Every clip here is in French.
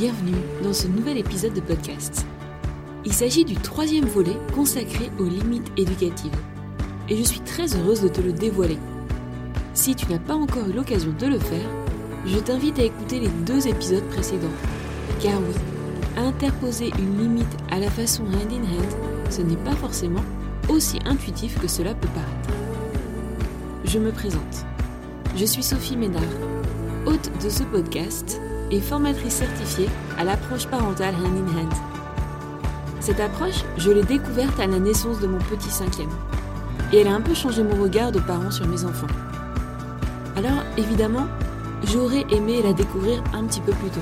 bienvenue dans ce nouvel épisode de podcast. Il s'agit du troisième volet consacré aux limites éducatives. Et je suis très heureuse de te le dévoiler. Si tu n'as pas encore eu l'occasion de le faire, je t'invite à écouter les deux épisodes précédents. Car oui, interposer une limite à la façon hand in hand, ce n'est pas forcément aussi intuitif que cela peut paraître. Je me présente. Je suis Sophie Ménard, hôte de ce podcast et formatrice certifiée à l'approche parentale hand in hand. Cette approche, je l'ai découverte à la naissance de mon petit cinquième. Et elle a un peu changé mon regard de parent sur mes enfants. Alors, évidemment, j'aurais aimé la découvrir un petit peu plus tôt.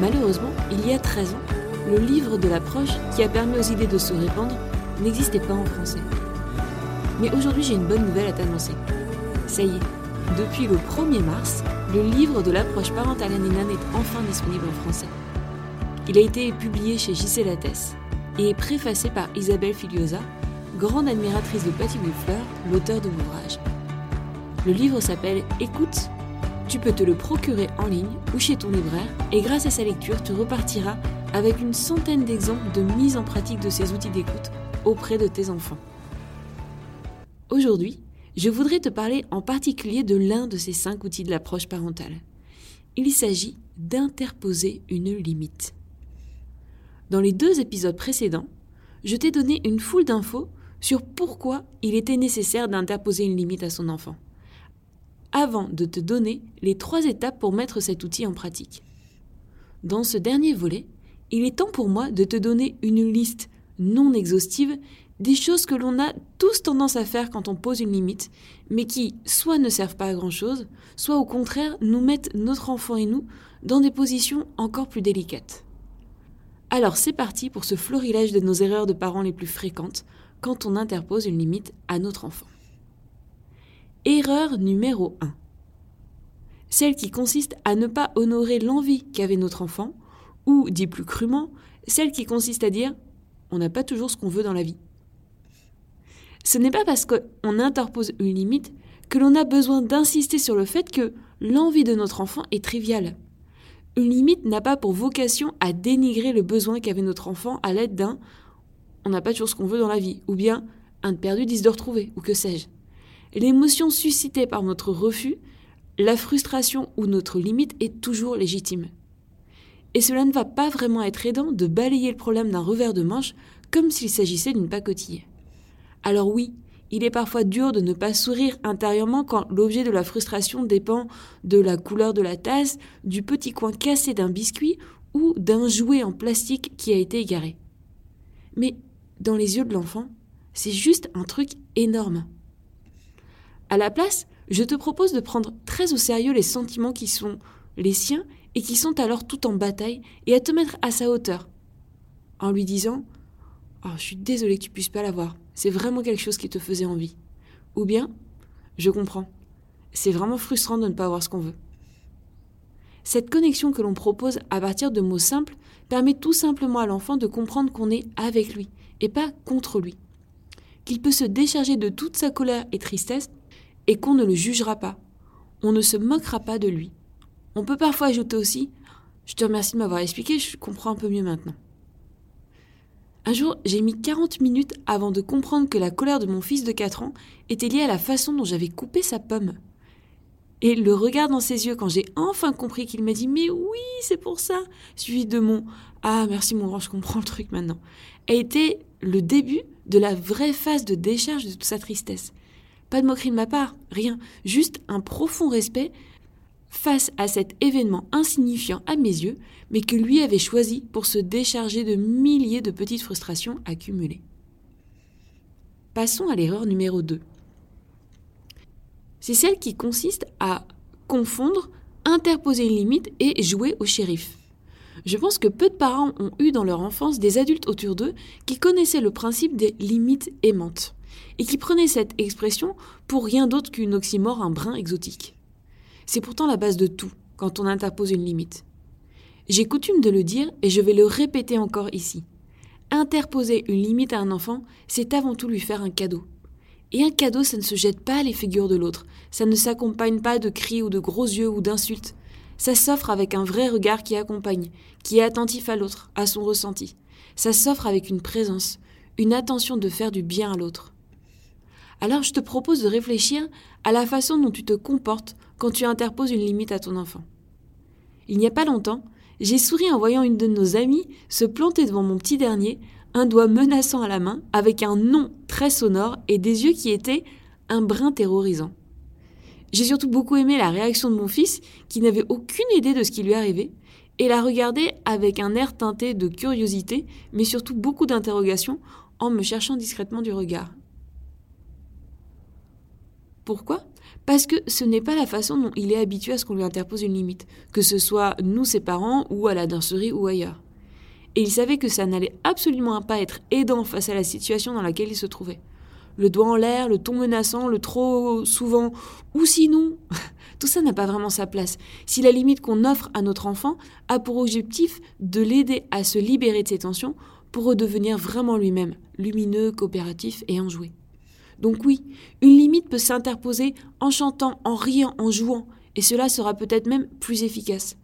Malheureusement, il y a 13 ans, le livre de l'approche qui a permis aux idées de se répandre n'existait pas en français. Mais aujourd'hui, j'ai une bonne nouvelle à t'annoncer. Ça y est, depuis le 1er mars, le livre de l'approche parentale anénane est enfin disponible en français. Il a été publié chez Gisèle Lattès et est préfacé par Isabelle Filiosa, grande admiratrice de Patty Fleur, l'auteur de l'ouvrage. Le livre s'appelle Écoute. Tu peux te le procurer en ligne ou chez ton libraire et grâce à sa lecture, tu repartiras avec une centaine d'exemples de mise en pratique de ces outils d'écoute auprès de tes enfants. Aujourd'hui, je voudrais te parler en particulier de l'un de ces cinq outils de l'approche parentale. Il s'agit d'interposer une limite. Dans les deux épisodes précédents, je t'ai donné une foule d'infos sur pourquoi il était nécessaire d'interposer une limite à son enfant, avant de te donner les trois étapes pour mettre cet outil en pratique. Dans ce dernier volet, il est temps pour moi de te donner une liste non exhaustive des choses que l'on a tous tendance à faire quand on pose une limite, mais qui soit ne servent pas à grand-chose, soit au contraire nous mettent notre enfant et nous dans des positions encore plus délicates. Alors c'est parti pour ce florilège de nos erreurs de parents les plus fréquentes quand on interpose une limite à notre enfant. Erreur numéro 1. Celle qui consiste à ne pas honorer l'envie qu'avait notre enfant, ou, dit plus crûment, celle qui consiste à dire on n'a pas toujours ce qu'on veut dans la vie. Ce n'est pas parce qu'on interpose une limite que l'on a besoin d'insister sur le fait que l'envie de notre enfant est triviale. Une limite n'a pas pour vocation à dénigrer le besoin qu'avait notre enfant à l'aide d'un on n'a pas toujours ce qu'on veut dans la vie, ou bien un de perdu, dix de retrouvé, ou que sais-je. L'émotion suscitée par notre refus, la frustration ou notre limite est toujours légitime. Et cela ne va pas vraiment être aidant de balayer le problème d'un revers de manche comme s'il s'agissait d'une pacotille. Alors oui, il est parfois dur de ne pas sourire intérieurement quand l'objet de la frustration dépend de la couleur de la tasse, du petit coin cassé d'un biscuit ou d'un jouet en plastique qui a été égaré. Mais dans les yeux de l'enfant, c'est juste un truc énorme. À la place, je te propose de prendre très au sérieux les sentiments qui sont les siens et qui sont alors tout en bataille et à te mettre à sa hauteur, en lui disant Oh, je suis désolée que tu puisses pas l'avoir. C'est vraiment quelque chose qui te faisait envie. Ou bien, je comprends. C'est vraiment frustrant de ne pas avoir ce qu'on veut. Cette connexion que l'on propose à partir de mots simples permet tout simplement à l'enfant de comprendre qu'on est avec lui et pas contre lui. Qu'il peut se décharger de toute sa colère et tristesse et qu'on ne le jugera pas. On ne se moquera pas de lui. On peut parfois ajouter aussi Je te remercie de m'avoir expliqué, je comprends un peu mieux maintenant. Un jour, j'ai mis 40 minutes avant de comprendre que la colère de mon fils de 4 ans était liée à la façon dont j'avais coupé sa pomme. Et le regard dans ses yeux quand j'ai enfin compris qu'il m'a dit Mais oui, c'est pour ça suivi de mon Ah, merci mon grand, je comprends le truc maintenant, a été le début de la vraie phase de décharge de toute sa tristesse. Pas de moquerie de ma part, rien, juste un profond respect face à cet événement insignifiant à mes yeux, mais que lui avait choisi pour se décharger de milliers de petites frustrations accumulées. Passons à l'erreur numéro 2. C'est celle qui consiste à confondre, interposer une limite et jouer au shérif. Je pense que peu de parents ont eu dans leur enfance des adultes autour d'eux qui connaissaient le principe des limites aimantes et qui prenaient cette expression pour rien d'autre qu'une oxymore un brin exotique. C'est pourtant la base de tout quand on interpose une limite. J'ai coutume de le dire et je vais le répéter encore ici. Interposer une limite à un enfant, c'est avant tout lui faire un cadeau. Et un cadeau, ça ne se jette pas à les figures de l'autre, ça ne s'accompagne pas de cris ou de gros yeux ou d'insultes. Ça s'offre avec un vrai regard qui accompagne, qui est attentif à l'autre, à son ressenti. Ça s'offre avec une présence, une attention de faire du bien à l'autre. Alors je te propose de réfléchir à la façon dont tu te comportes quand tu interposes une limite à ton enfant. Il n'y a pas longtemps, j'ai souri en voyant une de nos amies se planter devant mon petit dernier, un doigt menaçant à la main, avec un nom très sonore et des yeux qui étaient un brin terrorisant. J'ai surtout beaucoup aimé la réaction de mon fils, qui n'avait aucune idée de ce qui lui arrivait, et la regardait avec un air teinté de curiosité, mais surtout beaucoup d'interrogation, en me cherchant discrètement du regard. Pourquoi? Parce que ce n'est pas la façon dont il est habitué à ce qu'on lui interpose une limite, que ce soit nous ses parents ou à la danserie ou ailleurs. Et il savait que ça n'allait absolument pas être aidant face à la situation dans laquelle il se trouvait. Le doigt en l'air, le ton menaçant, le trop souvent, ou sinon, tout ça n'a pas vraiment sa place. Si la limite qu'on offre à notre enfant a pour objectif de l'aider à se libérer de ses tensions pour redevenir vraiment lui-même, lumineux, coopératif et enjoué. Donc oui, une limite peut s'interposer en chantant, en riant, en jouant, et cela sera peut-être même plus efficace.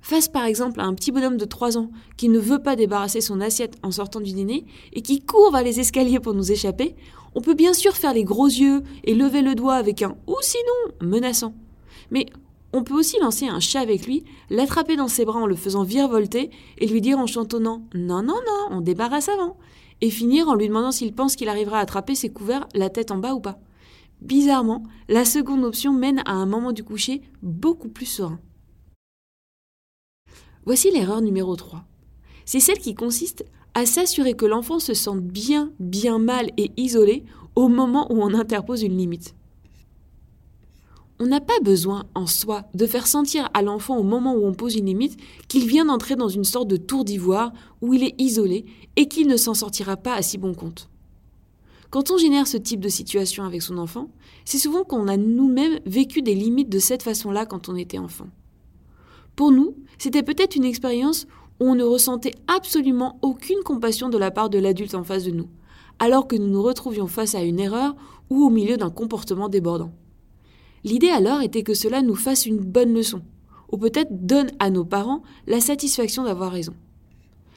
Face par exemple à un petit bonhomme de 3 ans qui ne veut pas débarrasser son assiette en sortant du dîner et qui court vers les escaliers pour nous échapper, on peut bien sûr faire les gros yeux et lever le doigt avec un ou sinon menaçant. Mais on peut aussi lancer un chat avec lui, l'attraper dans ses bras en le faisant virevolter et lui dire en chantonnant Non, non, non, on débarrasse avant et finir en lui demandant s'il pense qu'il arrivera à attraper ses couverts la tête en bas ou pas. Bizarrement, la seconde option mène à un moment du coucher beaucoup plus serein. Voici l'erreur numéro 3. C'est celle qui consiste à s'assurer que l'enfant se sente bien, bien mal et isolé au moment où on interpose une limite. On n'a pas besoin en soi de faire sentir à l'enfant au moment où on pose une limite qu'il vient d'entrer dans une sorte de tour d'ivoire où il est isolé et qu'il ne s'en sortira pas à si bon compte. Quand on génère ce type de situation avec son enfant, c'est souvent qu'on a nous-mêmes vécu des limites de cette façon-là quand on était enfant. Pour nous, c'était peut-être une expérience où on ne ressentait absolument aucune compassion de la part de l'adulte en face de nous, alors que nous nous retrouvions face à une erreur ou au milieu d'un comportement débordant. L'idée alors était que cela nous fasse une bonne leçon, ou peut-être donne à nos parents la satisfaction d'avoir raison.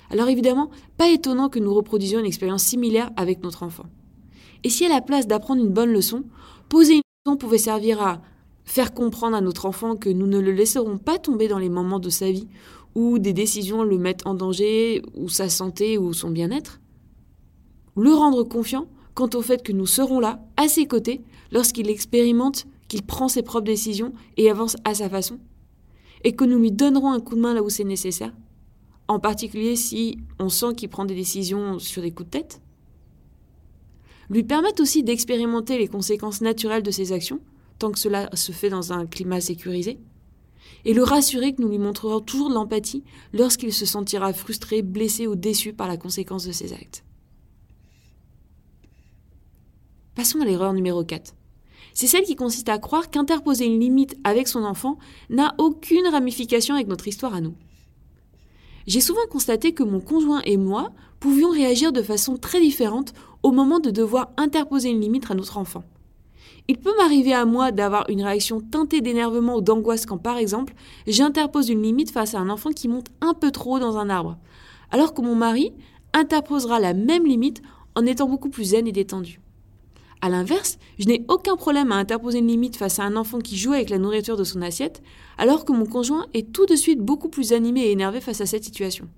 Alors évidemment, pas étonnant que nous reproduisions une expérience similaire avec notre enfant. Et si à la place d'apprendre une bonne leçon, poser une leçon pouvait servir à faire comprendre à notre enfant que nous ne le laisserons pas tomber dans les moments de sa vie où des décisions le mettent en danger, ou sa santé, ou son bien-être, le rendre confiant quant au fait que nous serons là, à ses côtés, lorsqu'il expérimente qu'il prend ses propres décisions et avance à sa façon, et que nous lui donnerons un coup de main là où c'est nécessaire, en particulier si on sent qu'il prend des décisions sur des coups de tête. Lui permettre aussi d'expérimenter les conséquences naturelles de ses actions, tant que cela se fait dans un climat sécurisé, et le rassurer que nous lui montrerons toujours de l'empathie lorsqu'il se sentira frustré, blessé ou déçu par la conséquence de ses actes. Passons à l'erreur numéro 4 c'est celle qui consiste à croire qu'interposer une limite avec son enfant n'a aucune ramification avec notre histoire à nous. J'ai souvent constaté que mon conjoint et moi pouvions réagir de façon très différente au moment de devoir interposer une limite à notre enfant. Il peut m'arriver à moi d'avoir une réaction teintée d'énervement ou d'angoisse quand, par exemple, j'interpose une limite face à un enfant qui monte un peu trop dans un arbre, alors que mon mari interposera la même limite en étant beaucoup plus zen et détendu. A l'inverse, je n'ai aucun problème à interposer une limite face à un enfant qui joue avec la nourriture de son assiette, alors que mon conjoint est tout de suite beaucoup plus animé et énervé face à cette situation.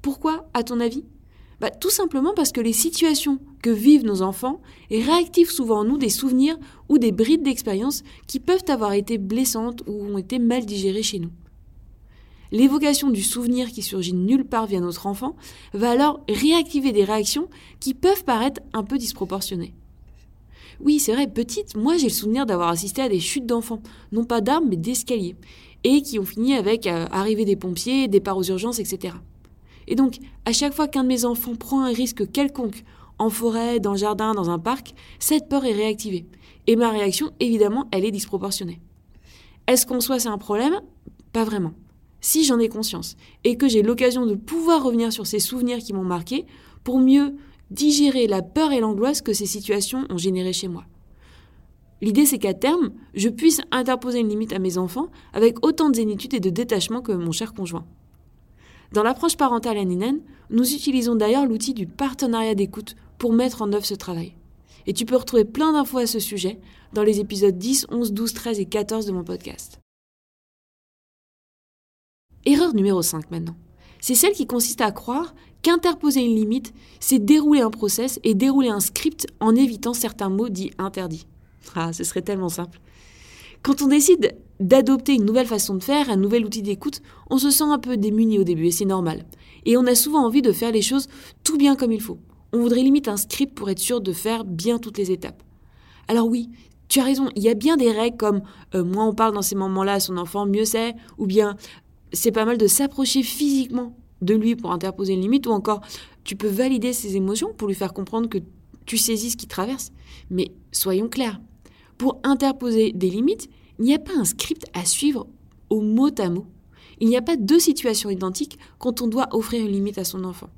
Pourquoi, à ton avis? Bah, Tout simplement parce que les situations que vivent nos enfants réactivent souvent en nous des souvenirs ou des brides d'expérience qui peuvent avoir été blessantes ou ont été mal digérées chez nous. L'évocation du souvenir qui surgit nulle part via notre enfant va alors réactiver des réactions qui peuvent paraître un peu disproportionnées. Oui, c'est vrai, petite, moi j'ai le souvenir d'avoir assisté à des chutes d'enfants, non pas d'armes, mais d'escaliers, et qui ont fini avec euh, arrivée des pompiers, départ aux urgences, etc. Et donc, à chaque fois qu'un de mes enfants prend un risque quelconque, en forêt, dans le jardin, dans un parc, cette peur est réactivée. Et ma réaction, évidemment, elle est disproportionnée. Est-ce qu'en soi c'est un problème? Pas vraiment. Si j'en ai conscience et que j'ai l'occasion de pouvoir revenir sur ces souvenirs qui m'ont marqué pour mieux digérer la peur et l'angoisse que ces situations ont généré chez moi. L'idée, c'est qu'à terme, je puisse interposer une limite à mes enfants avec autant de zénitude et de détachement que mon cher conjoint. Dans l'approche parentale NNN, nous utilisons d'ailleurs l'outil du partenariat d'écoute pour mettre en œuvre ce travail. Et tu peux retrouver plein d'infos à ce sujet dans les épisodes 10, 11, 12, 13 et 14 de mon podcast. Erreur numéro 5 maintenant. C'est celle qui consiste à croire qu'interposer une limite, c'est dérouler un process et dérouler un script en évitant certains mots dits interdits. Ah, ce serait tellement simple. Quand on décide d'adopter une nouvelle façon de faire, un nouvel outil d'écoute, on se sent un peu démuni au début et c'est normal. Et on a souvent envie de faire les choses tout bien comme il faut. On voudrait limite un script pour être sûr de faire bien toutes les étapes. Alors oui, tu as raison, il y a bien des règles comme euh, moins on parle dans ces moments-là à son enfant, mieux c'est, ou bien c'est pas mal de s'approcher physiquement de lui pour interposer une limite, ou encore tu peux valider ses émotions pour lui faire comprendre que tu saisis ce qu'il traverse. Mais soyons clairs, pour interposer des limites, il n'y a pas un script à suivre au mot à mot. Il n'y a pas deux situations identiques quand on doit offrir une limite à son enfant.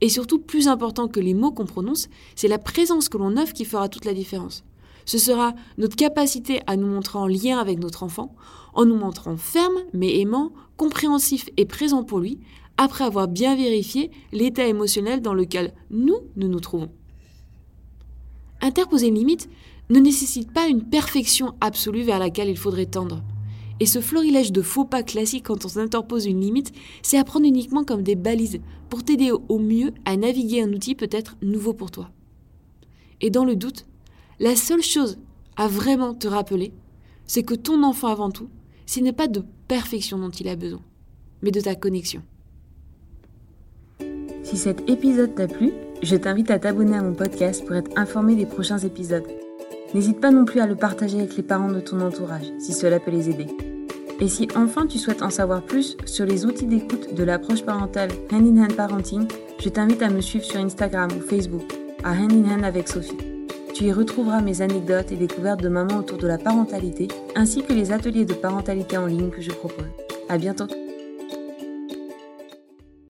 Et surtout, plus important que les mots qu'on prononce, c'est la présence que l'on offre qui fera toute la différence. Ce sera notre capacité à nous montrer en lien avec notre enfant, en nous montrant ferme mais aimant, compréhensif et présent pour lui, après avoir bien vérifié l'état émotionnel dans lequel nous, nous trouvons. Interposer une limite ne nécessite pas une perfection absolue vers laquelle il faudrait tendre. Et ce florilège de faux pas classiques quand on interpose une limite, c'est à prendre uniquement comme des balises pour t'aider au mieux à naviguer un outil peut-être nouveau pour toi. Et dans le doute, la seule chose à vraiment te rappeler, c'est que ton enfant avant tout, ce n'est pas de perfection dont il a besoin, mais de ta connexion. Si cet épisode t'a plu, je t'invite à t'abonner à mon podcast pour être informé des prochains épisodes. N'hésite pas non plus à le partager avec les parents de ton entourage si cela peut les aider. Et si enfin tu souhaites en savoir plus sur les outils d'écoute de l'approche parentale Hand in Hand Parenting, je t'invite à me suivre sur Instagram ou Facebook à Hand in Hand avec Sophie. Tu y retrouveras mes anecdotes et découvertes de maman autour de la parentalité, ainsi que les ateliers de parentalité en ligne que je propose. À bientôt!